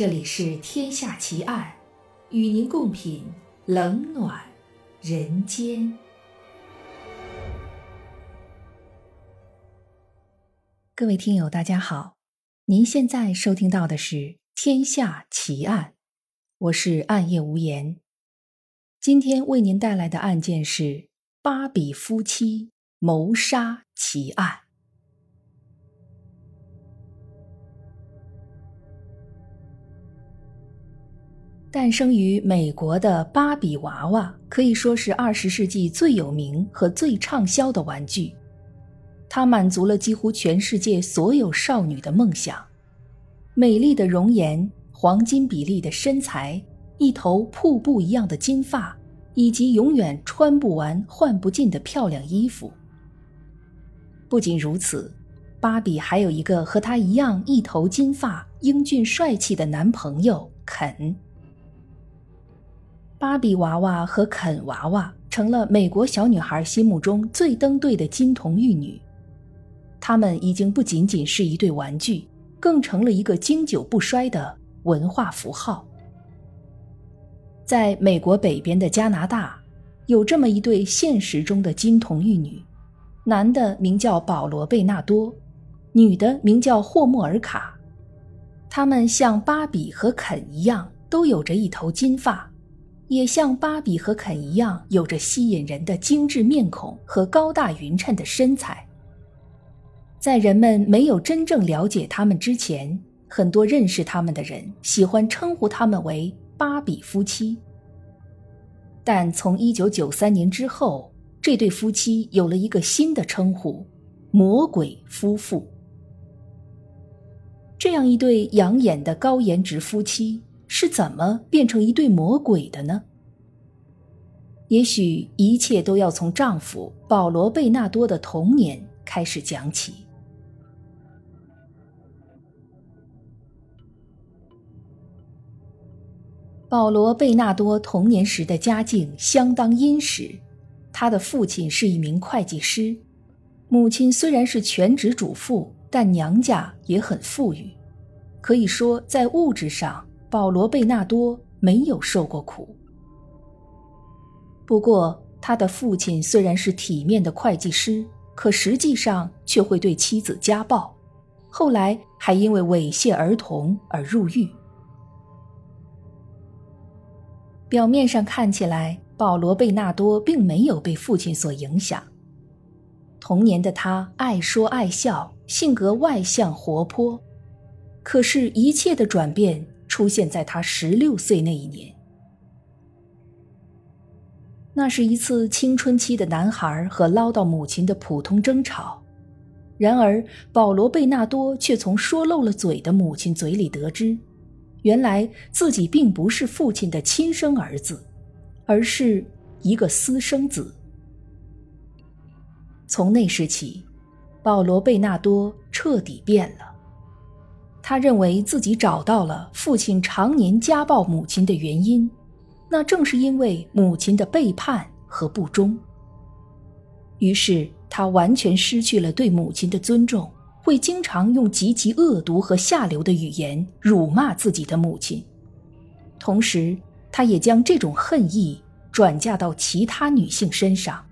这里是《天下奇案》，与您共品冷暖人间。各位听友，大家好，您现在收听到的是《天下奇案》，我是暗夜无言。今天为您带来的案件是芭比夫妻谋杀奇案。诞生于美国的芭比娃娃可以说是二十世纪最有名和最畅销的玩具。它满足了几乎全世界所有少女的梦想：美丽的容颜、黄金比例的身材、一头瀑布一样的金发，以及永远穿不完、换不尽的漂亮衣服。不仅如此，芭比还有一个和她一样一头金发、英俊帅气的男朋友肯。芭比娃娃和肯娃娃成了美国小女孩心目中最登对的金童玉女，他们已经不仅仅是一对玩具，更成了一个经久不衰的文化符号。在美国北边的加拿大，有这么一对现实中的金童玉女，男的名叫保罗·贝纳多，女的名叫霍莫尔卡。他们像芭比和肯一样，都有着一头金发。也像芭比和肯一样，有着吸引人的精致面孔和高大匀称的身材。在人们没有真正了解他们之前，很多认识他们的人喜欢称呼他们为“芭比夫妻”。但从1993年之后，这对夫妻有了一个新的称呼——“魔鬼夫妇”。这样一对养眼的高颜值夫妻。是怎么变成一对魔鬼的呢？也许一切都要从丈夫保罗·贝纳多的童年开始讲起。保罗·贝纳多童年时的家境相当殷实，他的父亲是一名会计师，母亲虽然是全职主妇，但娘家也很富裕，可以说在物质上。保罗·贝纳多没有受过苦，不过他的父亲虽然是体面的会计师，可实际上却会对妻子家暴，后来还因为猥亵儿童而入狱。表面上看起来，保罗·贝纳多并没有被父亲所影响。童年的他爱说爱笑，性格外向活泼，可是，一切的转变。出现在他十六岁那一年，那是一次青春期的男孩和唠叨母亲的普通争吵。然而，保罗·贝纳多却从说漏了嘴的母亲嘴里得知，原来自己并不是父亲的亲生儿子，而是一个私生子。从那时起，保罗·贝纳多彻底变了。他认为自己找到了父亲常年家暴母亲的原因，那正是因为母亲的背叛和不忠。于是他完全失去了对母亲的尊重，会经常用极其恶毒和下流的语言辱骂自己的母亲。同时，他也将这种恨意转嫁到其他女性身上，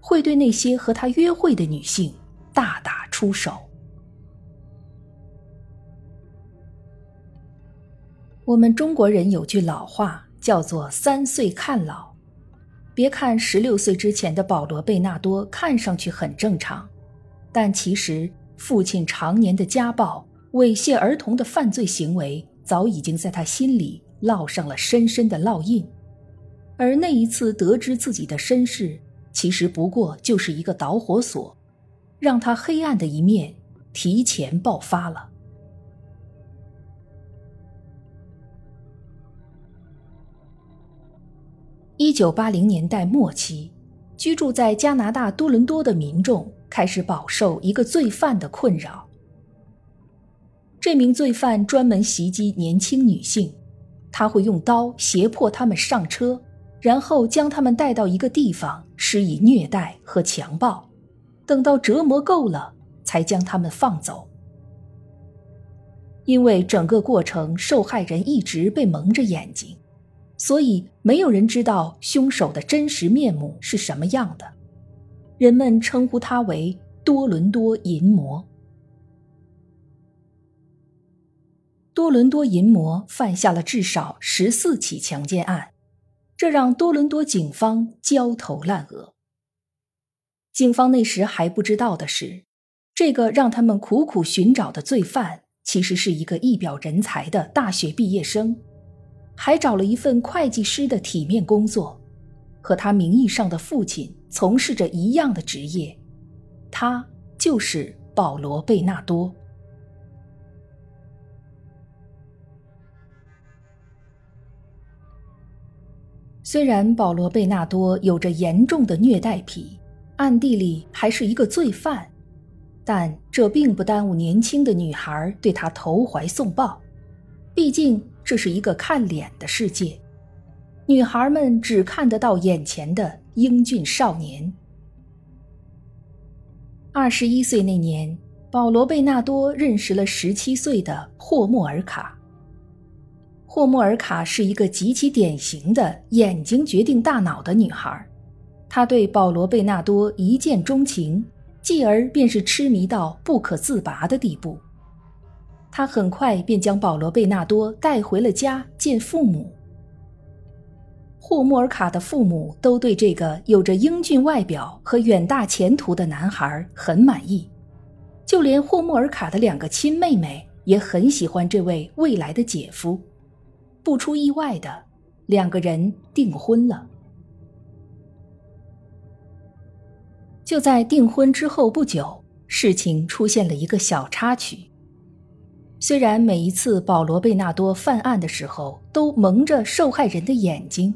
会对那些和他约会的女性大打出手。我们中国人有句老话，叫做“三岁看老”。别看十六岁之前的保罗·贝纳多看上去很正常，但其实父亲常年的家暴、猥亵儿童的犯罪行为，早已经在他心里烙上了深深的烙印。而那一次得知自己的身世，其实不过就是一个导火索，让他黑暗的一面提前爆发了。一九八零年代末期，居住在加拿大多伦多的民众开始饱受一个罪犯的困扰。这名罪犯专门袭击年轻女性，他会用刀胁迫他们上车，然后将他们带到一个地方施以虐待和强暴，等到折磨够了，才将他们放走。因为整个过程受害人一直被蒙着眼睛，所以没有人知道凶手的真实面目是什么样的。人们称呼他为多伦多淫魔。多伦多淫魔犯下了至少十四起强奸案，这让多伦多警方焦头烂额。警方那时还不知道的是，这个让他们苦苦寻找的罪犯。其实是一个一表人才的大学毕业生，还找了一份会计师的体面工作，和他名义上的父亲从事着一样的职业。他就是保罗·贝纳多。虽然保罗·贝纳多有着严重的虐待癖，暗地里还是一个罪犯。但这并不耽误年轻的女孩对他投怀送抱，毕竟这是一个看脸的世界，女孩们只看得到眼前的英俊少年。二十一岁那年，保罗·贝纳多认识了十七岁的霍莫尔卡。霍莫尔卡是一个极其典型的眼睛决定大脑的女孩，她对保罗·贝纳多一见钟情。继而便是痴迷到不可自拔的地步。他很快便将保罗·贝纳多带回了家见父母。霍莫尔卡的父母都对这个有着英俊外表和远大前途的男孩很满意，就连霍莫尔卡的两个亲妹妹也很喜欢这位未来的姐夫。不出意外的，两个人订婚了。就在订婚之后不久，事情出现了一个小插曲。虽然每一次保罗·贝纳多犯案的时候都蒙着受害人的眼睛，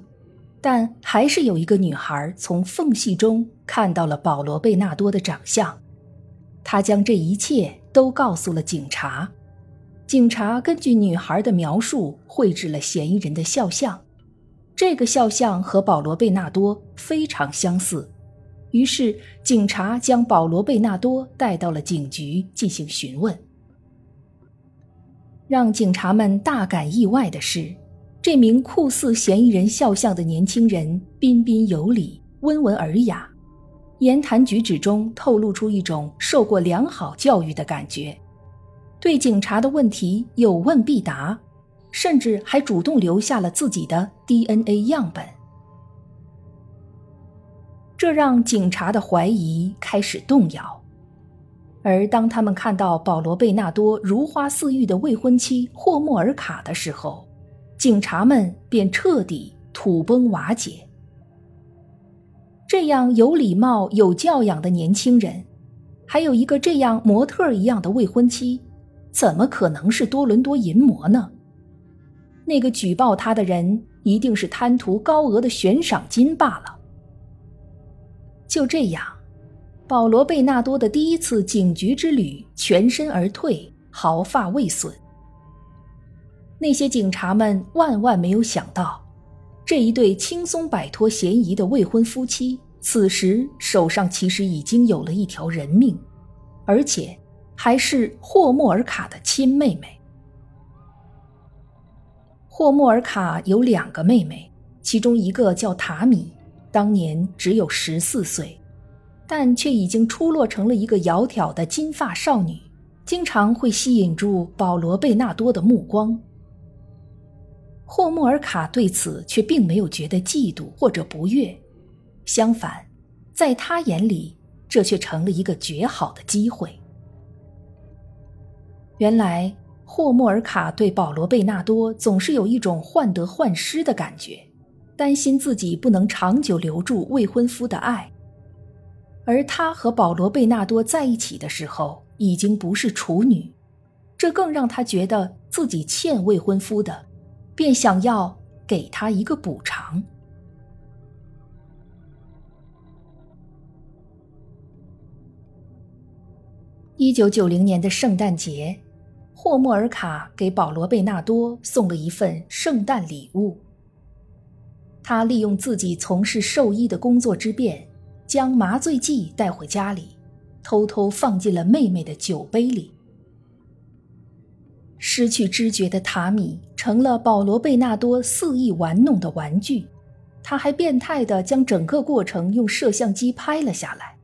但还是有一个女孩从缝隙中看到了保罗·贝纳多的长相。她将这一切都告诉了警察。警察根据女孩的描述绘制了嫌疑人的肖像，这个肖像和保罗·贝纳多非常相似。于是，警察将保罗·贝纳多带到了警局进行询问。让警察们大感意外的是，这名酷似嫌疑人肖像的年轻人彬彬有礼、温文尔雅，言谈举止中透露出一种受过良好教育的感觉，对警察的问题有问必答，甚至还主动留下了自己的 DNA 样本。这让警察的怀疑开始动摇，而当他们看到保罗·贝纳多如花似玉的未婚妻霍莫尔卡的时候，警察们便彻底土崩瓦解。这样有礼貌、有教养的年轻人，还有一个这样模特一样的未婚妻，怎么可能是多伦多淫魔呢？那个举报他的人一定是贪图高额的悬赏金罢了。就这样，保罗·贝纳多的第一次警局之旅全身而退，毫发未损。那些警察们万万没有想到，这一对轻松摆脱嫌疑的未婚夫妻，此时手上其实已经有了一条人命，而且还是霍莫尔卡的亲妹妹。霍莫尔卡有两个妹妹，其中一个叫塔米。当年只有十四岁，但却已经出落成了一个窈窕的金发少女，经常会吸引住保罗·贝纳多的目光。霍莫尔卡对此却并没有觉得嫉妒或者不悦，相反，在他眼里，这却成了一个绝好的机会。原来，霍莫尔卡对保罗·贝纳多总是有一种患得患失的感觉。担心自己不能长久留住未婚夫的爱，而她和保罗·贝纳多在一起的时候已经不是处女，这更让她觉得自己欠未婚夫的，便想要给他一个补偿。一九九零年的圣诞节，霍莫尔卡给保罗·贝纳多送了一份圣诞礼物。他利用自己从事兽医的工作之便，将麻醉剂带回家里，偷偷放进了妹妹的酒杯里。失去知觉的塔米成了保罗·贝纳多肆意玩弄的玩具，他还变态地将整个过程用摄像机拍了下来。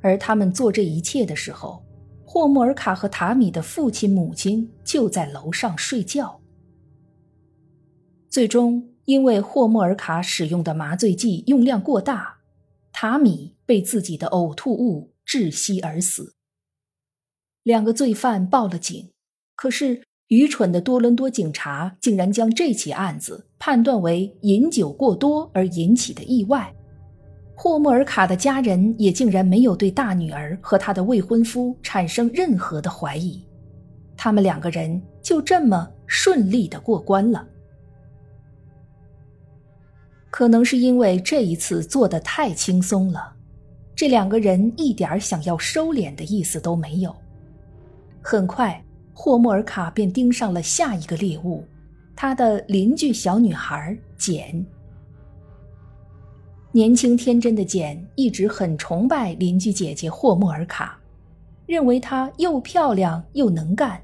而他们做这一切的时候，霍莫尔卡和塔米的父亲、母亲就在楼上睡觉。最终，因为霍莫尔卡使用的麻醉剂用量过大，塔米被自己的呕吐物窒息而死。两个罪犯报了警。可是，愚蠢的多伦多警察竟然将这起案子判断为饮酒过多而引起的意外。霍莫尔卡的家人也竟然没有对大女儿和她的未婚夫产生任何的怀疑，他们两个人就这么顺利的过关了。可能是因为这一次做的太轻松了，这两个人一点想要收敛的意思都没有。很快。霍莫尔卡便盯上了下一个猎物，他的邻居小女孩简。年轻天真的简一直很崇拜邻居姐姐霍莫尔卡，认为她又漂亮又能干，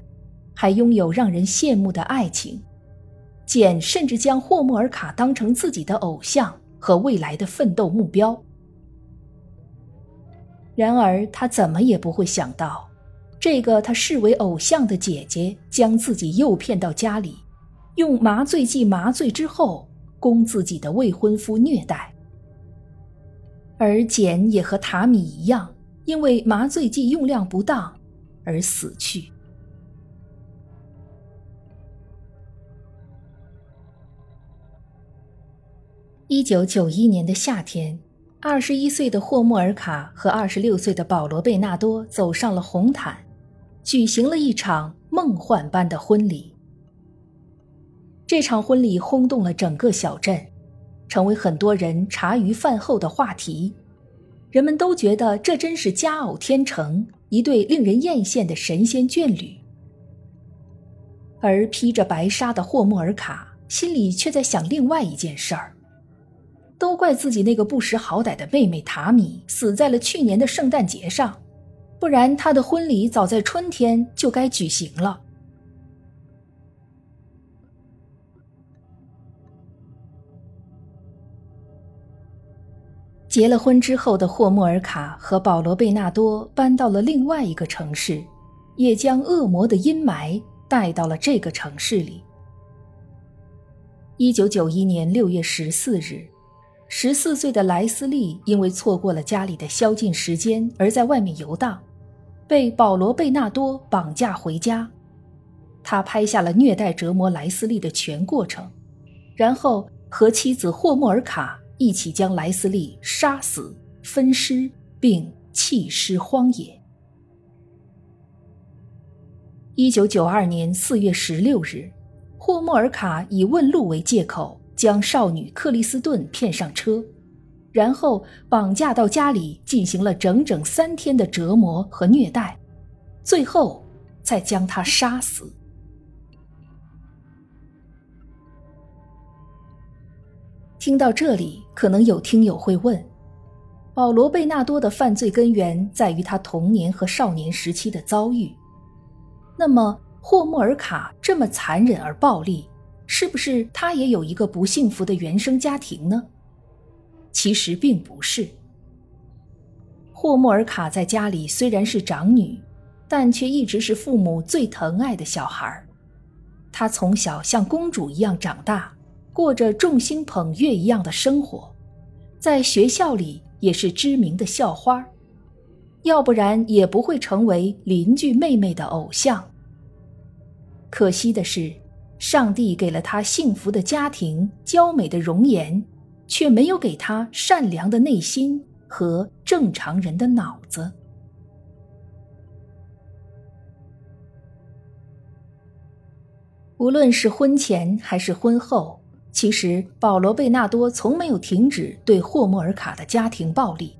还拥有让人羡慕的爱情。简甚至将霍莫尔卡当成自己的偶像和未来的奋斗目标。然而，他怎么也不会想到。这个他视为偶像的姐姐将自己诱骗到家里，用麻醉剂麻醉之后，供自己的未婚夫虐待。而简也和塔米一样，因为麻醉剂用量不当而死去。一九九一年的夏天，二十一岁的霍莫尔卡和二十六岁的保罗贝纳多走上了红毯。举行了一场梦幻般的婚礼。这场婚礼轰动了整个小镇，成为很多人茶余饭后的话题。人们都觉得这真是佳偶天成，一对令人艳羡的神仙眷侣。而披着白纱的霍莫尔卡心里却在想另外一件事儿：都怪自己那个不识好歹的妹妹塔米死在了去年的圣诞节上。不然，他的婚礼早在春天就该举行了。结了婚之后的霍莫尔卡和保罗贝纳多搬到了另外一个城市，也将恶魔的阴霾带到了这个城市里。一九九一年六月十四日，十四岁的莱斯利因为错过了家里的宵禁时间，而在外面游荡。被保罗·贝纳多绑架回家，他拍下了虐待折磨莱斯利的全过程，然后和妻子霍莫尔卡一起将莱斯利杀死、分尸并弃尸荒野。一九九二年四月十六日，霍莫尔卡以问路为借口，将少女克里斯顿骗上车。然后绑架到家里，进行了整整三天的折磨和虐待，最后再将他杀死。听到这里，可能有听友会问：保罗·贝纳多的犯罪根源在于他童年和少年时期的遭遇，那么霍莫尔卡这么残忍而暴力，是不是他也有一个不幸福的原生家庭呢？其实并不是。霍莫尔卡在家里虽然是长女，但却一直是父母最疼爱的小孩她从小像公主一样长大，过着众星捧月一样的生活，在学校里也是知名的校花要不然也不会成为邻居妹妹的偶像。可惜的是，上帝给了她幸福的家庭、娇美的容颜。却没有给他善良的内心和正常人的脑子。无论是婚前还是婚后，其实保罗·贝纳多从没有停止对霍莫尔卡的家庭暴力，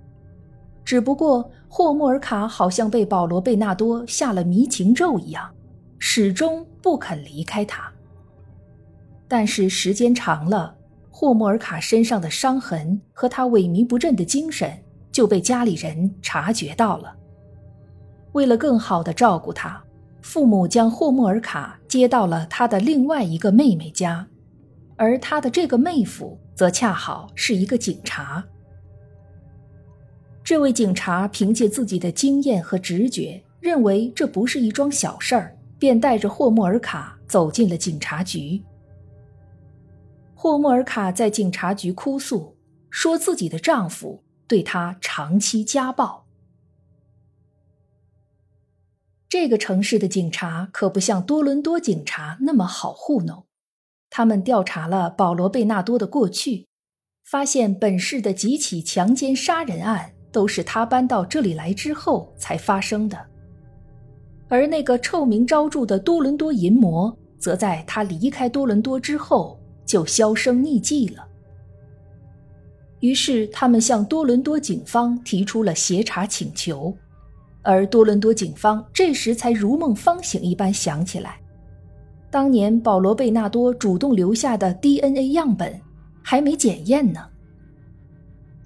只不过霍莫尔卡好像被保罗·贝纳多下了迷情咒一样，始终不肯离开他。但是时间长了。霍莫尔卡身上的伤痕和他萎靡不振的精神就被家里人察觉到了。为了更好的照顾他，父母将霍莫尔卡接到了他的另外一个妹妹家，而他的这个妹夫则恰好是一个警察。这位警察凭借自己的经验和直觉，认为这不是一桩小事儿，便带着霍莫尔卡走进了警察局。霍莫尔卡在警察局哭诉，说自己的丈夫对她长期家暴。这个城市的警察可不像多伦多警察那么好糊弄。他们调查了保罗·贝纳多的过去，发现本市的几起强奸杀人案都是他搬到这里来之后才发生的，而那个臭名昭著的多伦多淫魔，则在他离开多伦多之后就销声匿迹了。于是，他们向多伦多警方提出了协查请求。而多伦多警方这时才如梦方醒一般想起来，当年保罗·贝纳多主动留下的 DNA 样本还没检验呢。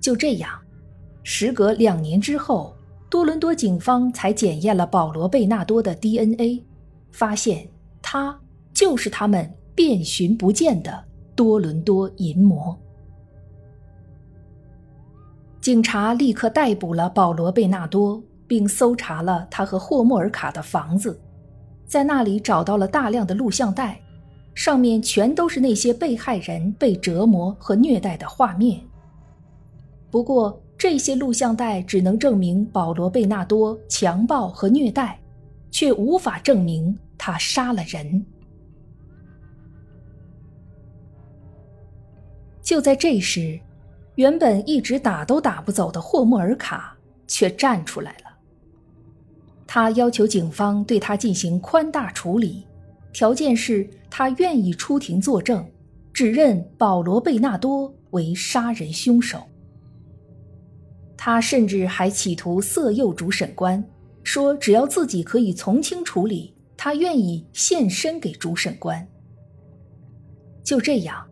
就这样，时隔两年之后，多伦多警方才检验了保罗·贝纳多的 DNA，发现他就是他们遍寻不见的多伦多淫魔。警察立刻逮捕了保罗·贝纳多。并搜查了他和霍莫尔卡的房子，在那里找到了大量的录像带，上面全都是那些被害人被折磨和虐待的画面。不过，这些录像带只能证明保罗·贝纳多强暴和虐待，却无法证明他杀了人。就在这时，原本一直打都打不走的霍莫尔卡却站出来了。他要求警方对他进行宽大处理，条件是他愿意出庭作证，指认保罗·贝纳多为杀人凶手。他甚至还企图色诱主审官，说只要自己可以从轻处理，他愿意献身给主审官。就这样，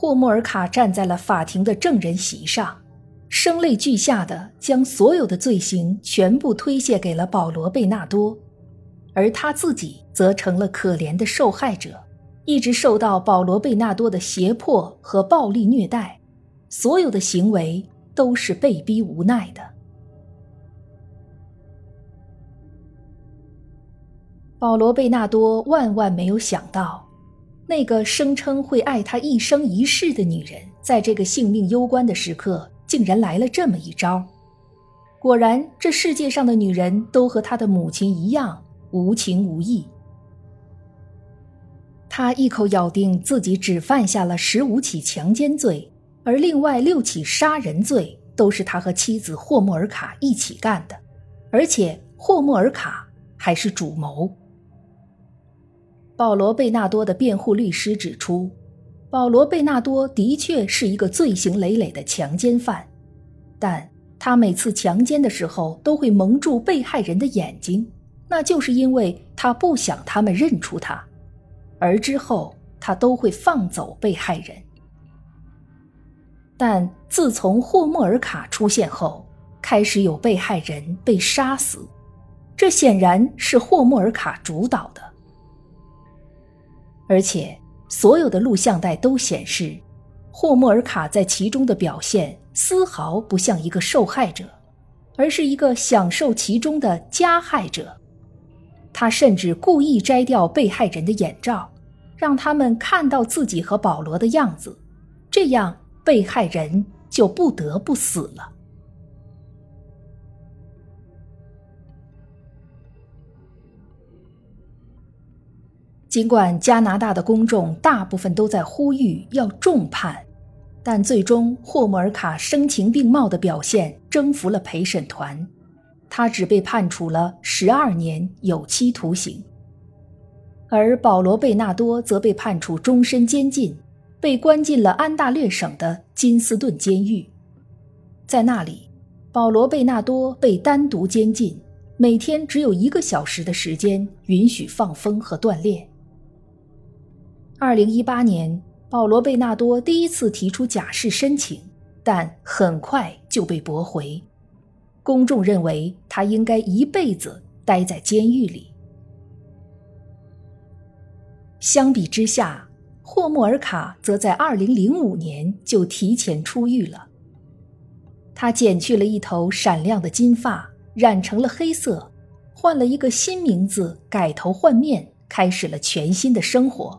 霍莫尔卡站在了法庭的证人席上。声泪俱下的将所有的罪行全部推卸给了保罗·贝纳多，而他自己则成了可怜的受害者，一直受到保罗·贝纳多的胁迫和暴力虐待，所有的行为都是被逼无奈的。保罗·贝纳多万万没有想到，那个声称会爱他一生一世的女人，在这个性命攸关的时刻。竟然来了这么一招！果然，这世界上的女人都和她的母亲一样无情无义。他一口咬定自己只犯下了十五起强奸罪，而另外六起杀人罪都是他和妻子霍莫尔卡一起干的，而且霍莫尔卡还是主谋。保罗·贝纳多的辩护律师指出。保罗·贝纳多的确是一个罪行累累的强奸犯，但他每次强奸的时候都会蒙住被害人的眼睛，那就是因为他不想他们认出他，而之后他都会放走被害人。但自从霍莫尔卡出现后，开始有被害人被杀死，这显然是霍莫尔卡主导的，而且。所有的录像带都显示，霍莫尔卡在其中的表现丝毫不像一个受害者，而是一个享受其中的加害者。他甚至故意摘掉被害人的眼罩，让他们看到自己和保罗的样子，这样被害人就不得不死了。尽管加拿大的公众大部分都在呼吁要重判，但最终霍莫尔卡声情并茂的表现征服了陪审团，他只被判处了十二年有期徒刑。而保罗·贝纳多则被判处终身监禁，被关进了安大略省的金斯顿监狱。在那里，保罗·贝纳多被单独监禁，每天只有一个小时的时间允许放风和锻炼。二零一八年，保罗·贝纳多第一次提出假释申请，但很快就被驳回。公众认为他应该一辈子待在监狱里。相比之下，霍莫尔卡则在2005年就提前出狱了。他剪去了一头闪亮的金发，染成了黑色，换了一个新名字，改头换面，开始了全新的生活，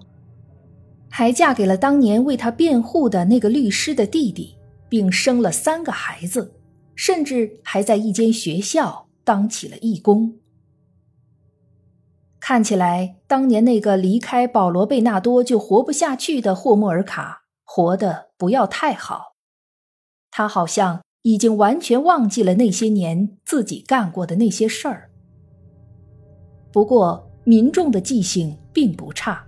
还嫁给了当年为他辩护的那个律师的弟弟，并生了三个孩子，甚至还在一间学校当起了义工。看起来，当年那个离开保罗·贝纳多就活不下去的霍莫尔卡，活得不要太好。他好像已经完全忘记了那些年自己干过的那些事儿。不过，民众的记性并不差，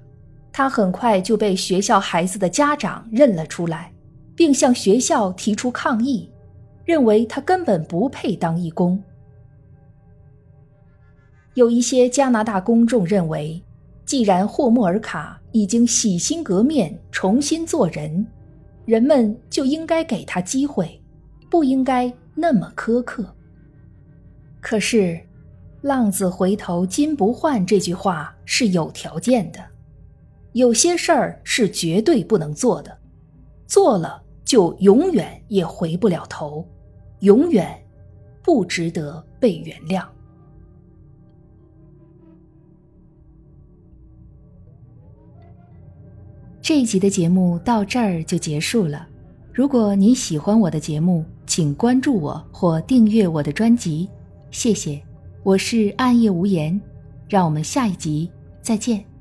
他很快就被学校孩子的家长认了出来，并向学校提出抗议，认为他根本不配当义工。有一些加拿大公众认为，既然霍莫尔卡已经洗心革面、重新做人，人们就应该给他机会，不应该那么苛刻。可是，“浪子回头金不换”这句话是有条件的，有些事儿是绝对不能做的，做了就永远也回不了头，永远不值得被原谅。这一集的节目到这儿就结束了。如果你喜欢我的节目，请关注我或订阅我的专辑，谢谢。我是暗夜无言，让我们下一集再见。